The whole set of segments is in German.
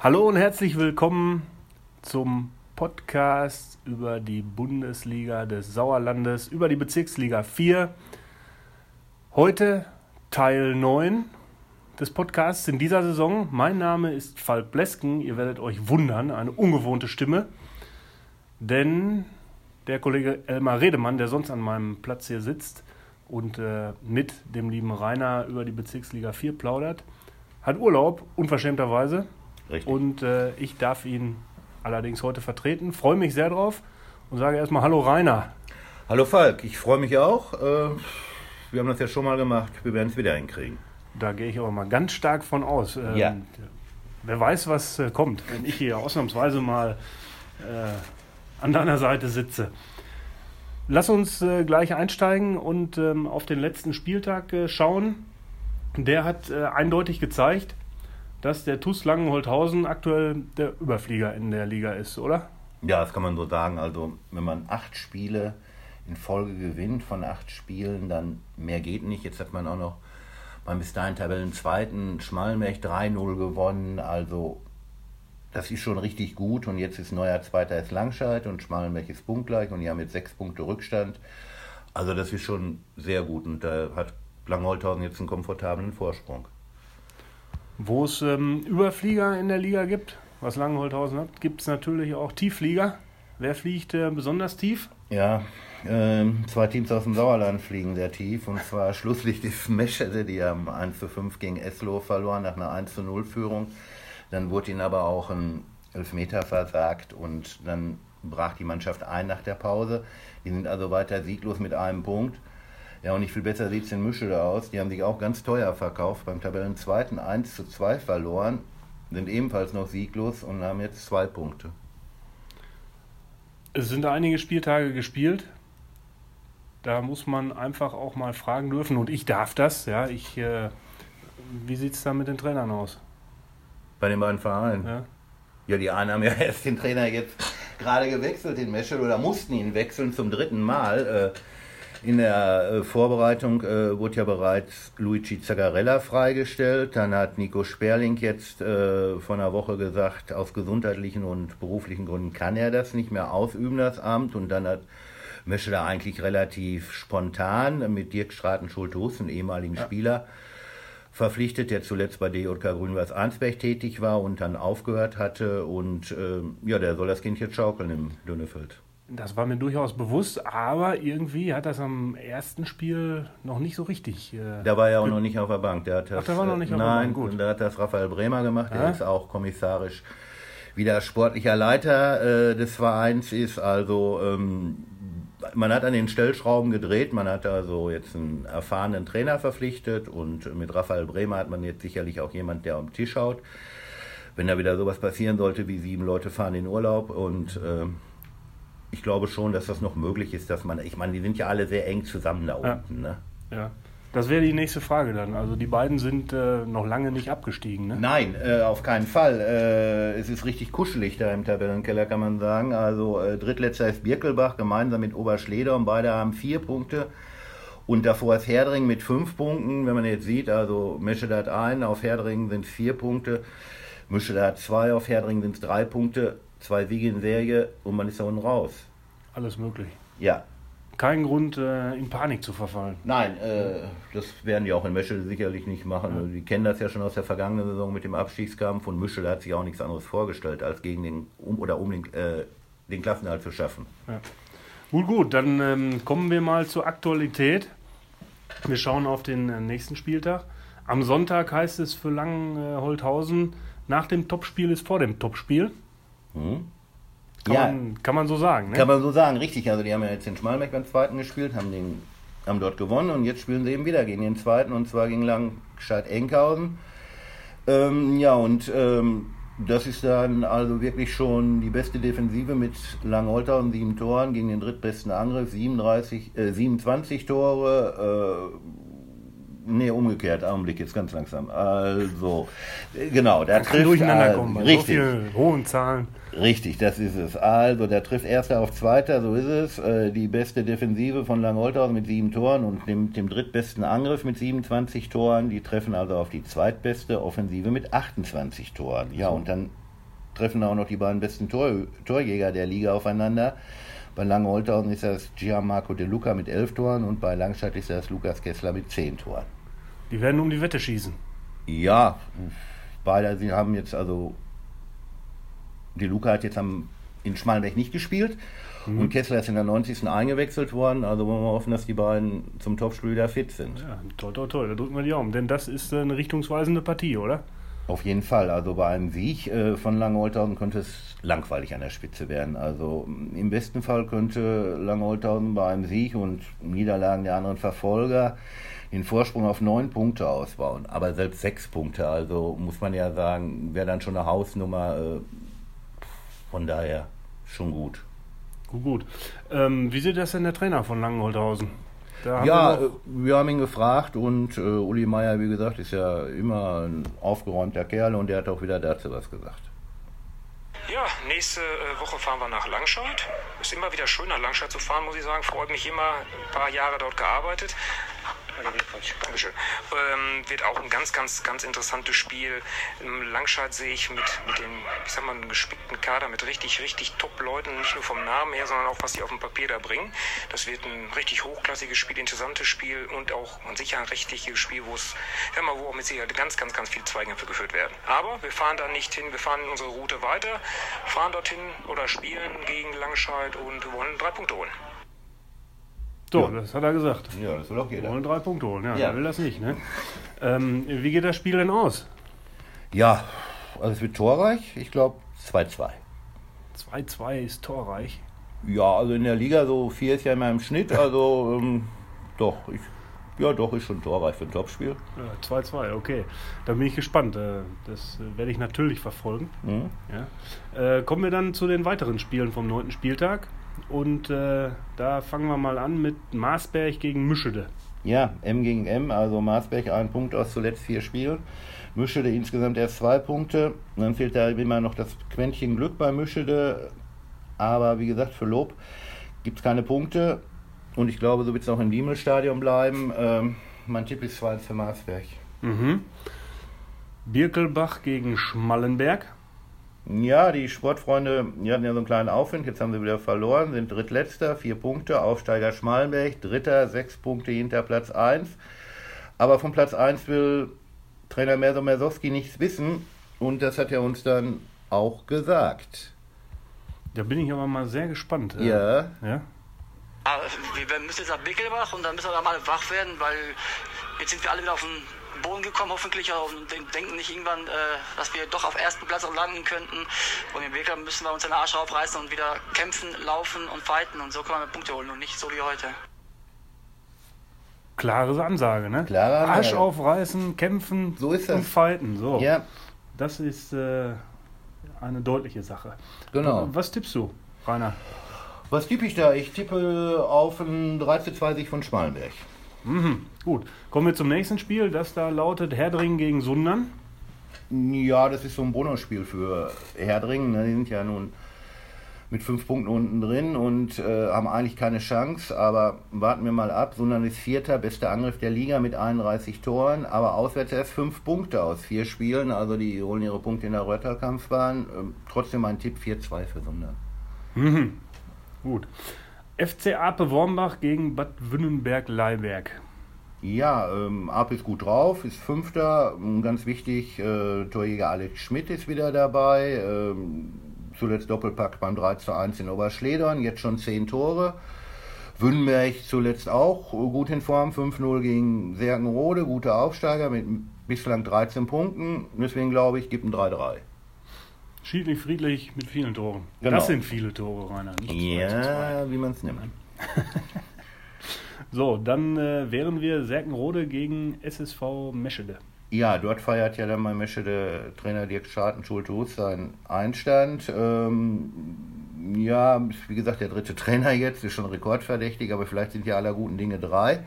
Hallo und herzlich willkommen zum Podcast über die Bundesliga des Sauerlandes, über die Bezirksliga 4. Heute Teil 9 des Podcasts in dieser Saison. Mein Name ist Falk Blesken. Ihr werdet euch wundern, eine ungewohnte Stimme. Denn der Kollege Elmar Redemann, der sonst an meinem Platz hier sitzt und äh, mit dem lieben Rainer über die Bezirksliga 4 plaudert, hat Urlaub, unverschämterweise. Richtig. Und äh, ich darf ihn allerdings heute vertreten. Freue mich sehr drauf und sage erstmal Hallo Rainer. Hallo Falk, ich freue mich auch. Äh, wir haben das ja schon mal gemacht, wir werden es wieder hinkriegen. Da gehe ich aber mal ganz stark von aus. Ähm, ja. Wer weiß, was äh, kommt, wenn ich hier ausnahmsweise mal äh, an deiner Seite sitze. Lass uns gleich einsteigen und ähm, auf den letzten Spieltag schauen. Der hat eindeutig gezeigt, dass der TuS Langenholthausen aktuell der Überflieger in der Liga ist, oder? Ja, das kann man so sagen. Also, wenn man acht Spiele in Folge gewinnt von acht Spielen, dann mehr geht nicht. Jetzt hat man auch noch beim bis dahin Tabellenzweiten Schmallenberg 3-0 gewonnen. Also, das ist schon richtig gut. Und jetzt ist neuer Zweiter ist Langscheid und Schmallenberg ist punktgleich und die haben jetzt sechs Punkte Rückstand. Also, das ist schon sehr gut. Und da hat Langholthausen jetzt einen komfortablen Vorsprung. Wo es ähm, Überflieger in der Liga gibt, was Langenholthausen hat, gibt es natürlich auch Tiefflieger. Wer fliegt äh, besonders tief? Ja, äh, zwei Teams aus dem Sauerland fliegen sehr tief. Und zwar Schlusslicht ist Meschede, die haben 1 zu 5 gegen Eslo verloren nach einer 1 zu 0 Führung. Dann wurde ihnen aber auch ein Elfmeter versagt und dann brach die Mannschaft ein nach der Pause. Die sind also weiter sieglos mit einem Punkt. Ja, und nicht viel besser sieht es in Mischede aus. Die haben sich auch ganz teuer verkauft. Beim Tabellenzweiten 1 zu 2 verloren, sind ebenfalls noch sieglos und haben jetzt zwei Punkte. Es sind einige Spieltage gespielt. Da muss man einfach auch mal fragen dürfen. Und ich darf das. Ja, ich, äh, wie sieht es da mit den Trainern aus? Bei den beiden Vereinen? Ja. Ja, die einen haben ja erst den Trainer jetzt gerade gewechselt, den Meschel, oder mussten ihn wechseln zum dritten Mal. Äh, in der äh, Vorbereitung äh, wurde ja bereits Luigi Zagarella freigestellt. Dann hat Nico Sperling jetzt äh, vor einer Woche gesagt, aus gesundheitlichen und beruflichen Gründen kann er das nicht mehr ausüben, das Amt. Und dann hat Meschler eigentlich relativ spontan mit Dirk Straten-Schulte-Hus, einem ehemaligen ja. Spieler, verpflichtet, der zuletzt bei DJK Grünweiß Arnsberg tätig war und dann aufgehört hatte. Und äh, ja, der soll das Kind jetzt schaukeln im Dönnefeld. Das war mir durchaus bewusst, aber irgendwie hat das am ersten Spiel noch nicht so richtig. Äh, da war er auch noch nicht auf der Bank. Der hat das, Ach, der war noch nicht auf nein, der Bank. Gut. Da hat das Raphael Bremer gemacht. Der ja? ist auch kommissarisch wieder sportlicher Leiter äh, des Vereins ist. Also ähm, man hat an den Stellschrauben gedreht. Man hat also jetzt einen erfahrenen Trainer verpflichtet und mit Raphael Bremer hat man jetzt sicherlich auch jemand, der am Tisch schaut. Wenn da wieder sowas passieren sollte, wie sieben Leute fahren in Urlaub und äh, ich glaube schon, dass das noch möglich ist, dass man, ich meine, die sind ja alle sehr eng zusammen da unten. Ja. Ne? ja. Das wäre die nächste Frage dann. Also die beiden sind äh, noch lange nicht abgestiegen, ne? Nein, äh, auf keinen Fall. Äh, es ist richtig kuschelig da im Tabellenkeller, kann man sagen. Also äh, drittletzter ist Birkelbach gemeinsam mit Oberschleder und beide haben vier Punkte. Und davor ist Herdring mit fünf Punkten. Wenn man jetzt sieht, also Meschede hat einen, auf Herdring sind es vier Punkte. Meschede hat zwei, auf Herdring sind es drei Punkte zwei Siege in Serie und man ist da unten raus. Alles möglich. Ja. Kein Grund, äh, in Panik zu verfallen. Nein, äh, das werden die auch in Meschel sicherlich nicht machen. Ja. Die kennen das ja schon aus der vergangenen Saison mit dem Abstiegskampf und Mischel hat sich auch nichts anderes vorgestellt, als gegen den um oder um den, äh, den Klassenhalt zu schaffen. Ja. Gut, gut, dann ähm, kommen wir mal zur Aktualität. Wir schauen auf den äh, nächsten Spieltag. Am Sonntag heißt es für Langenholthausen, nach dem Topspiel ist vor dem Topspiel. Hm? Kann, ja, man, kann man so sagen, ne? Kann man so sagen, richtig. Also die haben ja jetzt den Schmalmeck beim zweiten gespielt, haben, den, haben dort gewonnen und jetzt spielen sie eben wieder gegen den zweiten und zwar gegen Langscheid-Enkhausen. Ähm, ja, und ähm, das ist dann also wirklich schon die beste Defensive mit Langholthausen, sieben Toren gegen den drittbesten Angriff, 37, äh, 27 Tore. Äh, Nee, umgekehrt, Augenblick, jetzt ganz langsam. Also, genau, der trifft. Durcheinander kommen, bei richtig, so vielen hohen Zahlen. Richtig, das ist es. Also, der trifft Erster auf Zweiter, so ist es. Äh, die beste Defensive von Langholthausen mit sieben Toren und dem, dem drittbesten Angriff mit 27 Toren. Die treffen also auf die zweitbeste Offensive mit 28 Toren. Ja, und dann treffen auch noch die beiden besten Tor, Torjäger der Liga aufeinander. Bei Lange-Holthausen ist das Gianmarco De Luca mit elf Toren und bei Langstadt ist das Lukas Kessler mit zehn Toren. Die werden um die Wette schießen. Ja, beide sie haben jetzt also De Luca hat jetzt am, in Schmalenberg nicht gespielt mhm. und Kessler ist in der 90. eingewechselt worden. Also wollen wir hoffen, dass die beiden zum Topspiel wieder fit sind. Ja, toll, toll, toll. Da drücken wir die Augen, denn das ist eine richtungsweisende Partie, oder? Auf jeden Fall. Also bei einem Sieg äh, von Lange-Holthausen könnte es langweilig an der Spitze werden. Also mm, im besten Fall könnte Lange-Holthausen bei einem Sieg und Niederlagen der anderen Verfolger den Vorsprung auf neun Punkte ausbauen. Aber selbst sechs Punkte, also muss man ja sagen, wäre dann schon eine Hausnummer. Äh, von daher schon gut. Gut, gut. Ähm, wie sieht das denn der Trainer von Langenholthausen? ja, wir, äh, wir, haben ihn gefragt und äh, Uli Meier, wie gesagt, ist ja immer ein aufgeräumter Kerl und der hat auch wieder dazu was gesagt. Ja, nächste äh, Woche fahren wir nach Langscheid. Ist immer wieder schön, nach Langscheid zu fahren, muss ich sagen. Freut mich immer. Ein paar Jahre dort gearbeitet. Dankeschön. Ähm, wird auch ein ganz, ganz, ganz interessantes Spiel. Im Langscheid sehe ich mit, mit dem, ich sag mal, einem gespickten Kader mit richtig, richtig Top-Leuten, nicht nur vom Namen her, sondern auch was sie auf dem Papier da bringen. Das wird ein richtig hochklassiges Spiel, interessantes Spiel und auch an sicher ein richtiges Spiel, wo es, ja mal, wo auch mit Sicherheit ganz, ganz, ganz viele Zweikämpfe geführt werden. Aber wir fahren da nicht hin, wir fahren unsere Route weiter, fahren dorthin oder spielen gegen Langscheid und wollen drei Punkte holen. So, ja. das hat er gesagt. Ja, das will auch jeder. Wir wollen drei Punkte holen. Ja, ja. will das nicht. Ne? Ähm, wie geht das Spiel denn aus? Ja, also es wird torreich. Ich glaube 2-2. 2-2 ist torreich. Ja, also in der Liga so 4 ist ja immer im Schnitt. Also ähm, doch, ich, ja doch, ist schon torreich für ein Topspiel. 2-2, ja, okay. Da bin ich gespannt. Äh, das äh, werde ich natürlich verfolgen. Mhm. Ja. Äh, kommen wir dann zu den weiteren Spielen vom neunten Spieltag. Und äh, da fangen wir mal an mit Maasberg gegen Mischede. Ja, M gegen M, also Maasberg ein Punkt aus zuletzt vier Spielen. Mischede insgesamt erst zwei Punkte. Dann fehlt da immer noch das Quäntchen Glück bei Mischede. Aber wie gesagt, für Lob gibt es keine Punkte. Und ich glaube, so wird es auch im Diemel-Stadion bleiben. Ähm, mein Tipp ist 2 für Maasberg. Mhm. Birkelbach gegen Schmallenberg. Ja, die Sportfreunde, die hatten ja so einen kleinen Aufwind, jetzt haben sie wieder verloren, sind drittletzter, vier Punkte, Aufsteiger Schmalenberg, dritter, sechs Punkte hinter Platz 1. Aber von Platz 1 will Trainer Merso Mersowski nichts wissen und das hat er uns dann auch gesagt. Da bin ich aber mal sehr gespannt. Ja. ja? Ah, wir müssen jetzt nach Bickelbach und dann müssen wir da mal wach werden, weil jetzt sind wir alle wieder auf dem Boden gekommen, hoffentlich und denken nicht irgendwann, äh, dass wir doch auf ersten Platz landen könnten. Und im Weg müssen wir uns den Arsch aufreißen und wieder kämpfen, laufen und fighten und so können wir Punkte holen und nicht so wie heute. Klare Ansage, ne? Klare Ansage. Arsch aufreißen, kämpfen so ist das. und fighten. So. Ja. Das ist äh, eine deutliche Sache. Genau. Was tippst du, Rainer? Was tippe ich da? Ich tippe auf ein 3 zu 2 Sieg von Schmalenberg. Mhm, gut. Kommen wir zum nächsten Spiel. Das da lautet Herdringen gegen Sundern. Ja, das ist so ein Bonusspiel für Herdringen. Ne? Die sind ja nun mit fünf Punkten unten drin und äh, haben eigentlich keine Chance. Aber warten wir mal ab. Sundern ist Vierter, bester Angriff der Liga mit 31 Toren, aber auswärts erst fünf Punkte aus vier Spielen. Also die holen ihre Punkte in der Rötterkampfbahn. Ähm, trotzdem mein Tipp 4-2 für Sundern. Mhm. Gut. FC Ape Wormbach gegen Bad Wünnenberg-Leiberg. Ja, ähm, Ape ist gut drauf, ist Fünfter. Ganz wichtig, äh, Torjäger Alex Schmidt ist wieder dabei. Ähm, zuletzt Doppelpack beim 3 zu 1 in Oberschledern, jetzt schon 10 Tore. Wünnenberg zuletzt auch gut in Form, 5-0 gegen Serkenrode, guter Aufsteiger mit bislang 13 Punkten. Deswegen glaube ich, gibt ein 3-3. Schiedlich, friedlich mit vielen Toren. Genau. Das sind viele Tore, Rainer. ja, wie man es nimmt. so, dann äh, wären wir Serkenrode gegen SSV Meschede. Ja, dort feiert ja dann mein Meschede Trainer Dirk Scharten Schulthus seinen Einstand. Ähm, ja, wie gesagt, der dritte Trainer jetzt, ist schon rekordverdächtig, aber vielleicht sind ja aller guten Dinge drei.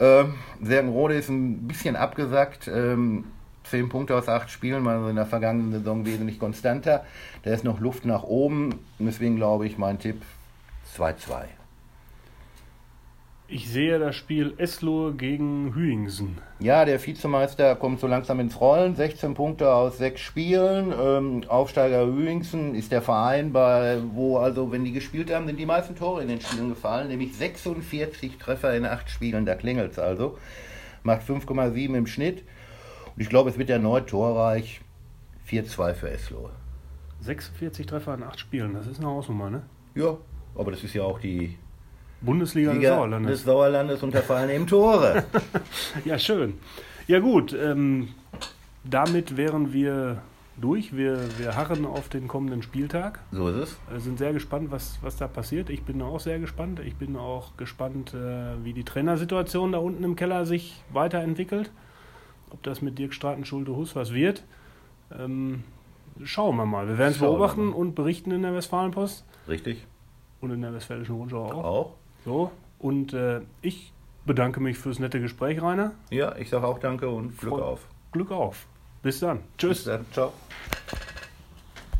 Ähm, Serkenrode ist ein bisschen abgesackt. Ähm, 10 Punkte aus 8 Spielen, war in der vergangenen Saison wesentlich konstanter. Da ist noch Luft nach oben. Deswegen glaube ich, mein Tipp 2-2. Ich sehe das Spiel Eslohe gegen Hüingsen. Ja, der Vizemeister kommt so langsam ins Rollen. 16 Punkte aus sechs Spielen. Ähm, Aufsteiger Hüingsen ist der Verein, bei, wo also, wenn die gespielt haben, sind die meisten Tore in den Spielen gefallen. Nämlich 46 Treffer in acht Spielen. Da klingelt es also. Macht 5,7 im Schnitt. Und ich glaube, es wird erneut torreich. 4-2 für Eslohe. 46 Treffer in acht Spielen, das ist eine Hausnummer, ne? Ja, aber das ist ja auch die Bundesliga Liga des Sauerlandes. des Sauerlandes und da fallen eben Tore. Ja, schön. Ja gut, ähm, damit wären wir durch. Wir, wir harren auf den kommenden Spieltag. so ist es. Wir sind sehr gespannt, was, was da passiert. Ich bin auch sehr gespannt. Ich bin auch gespannt, äh, wie die Trainersituation da unten im Keller sich weiterentwickelt. Ob das mit Dirk Straten, Schulte, Hus was wird. Ähm, schauen wir mal. Wir werden es beobachten und berichten in der Westfalenpost Richtig. und in der Westfälischen Rundschau auch. Auch. So, und äh, ich bedanke mich fürs nette Gespräch, Rainer. Ja, ich sage auch danke und Glück Voll- auf. Glück auf. Bis dann. Tschüss. Bis dann. Ciao.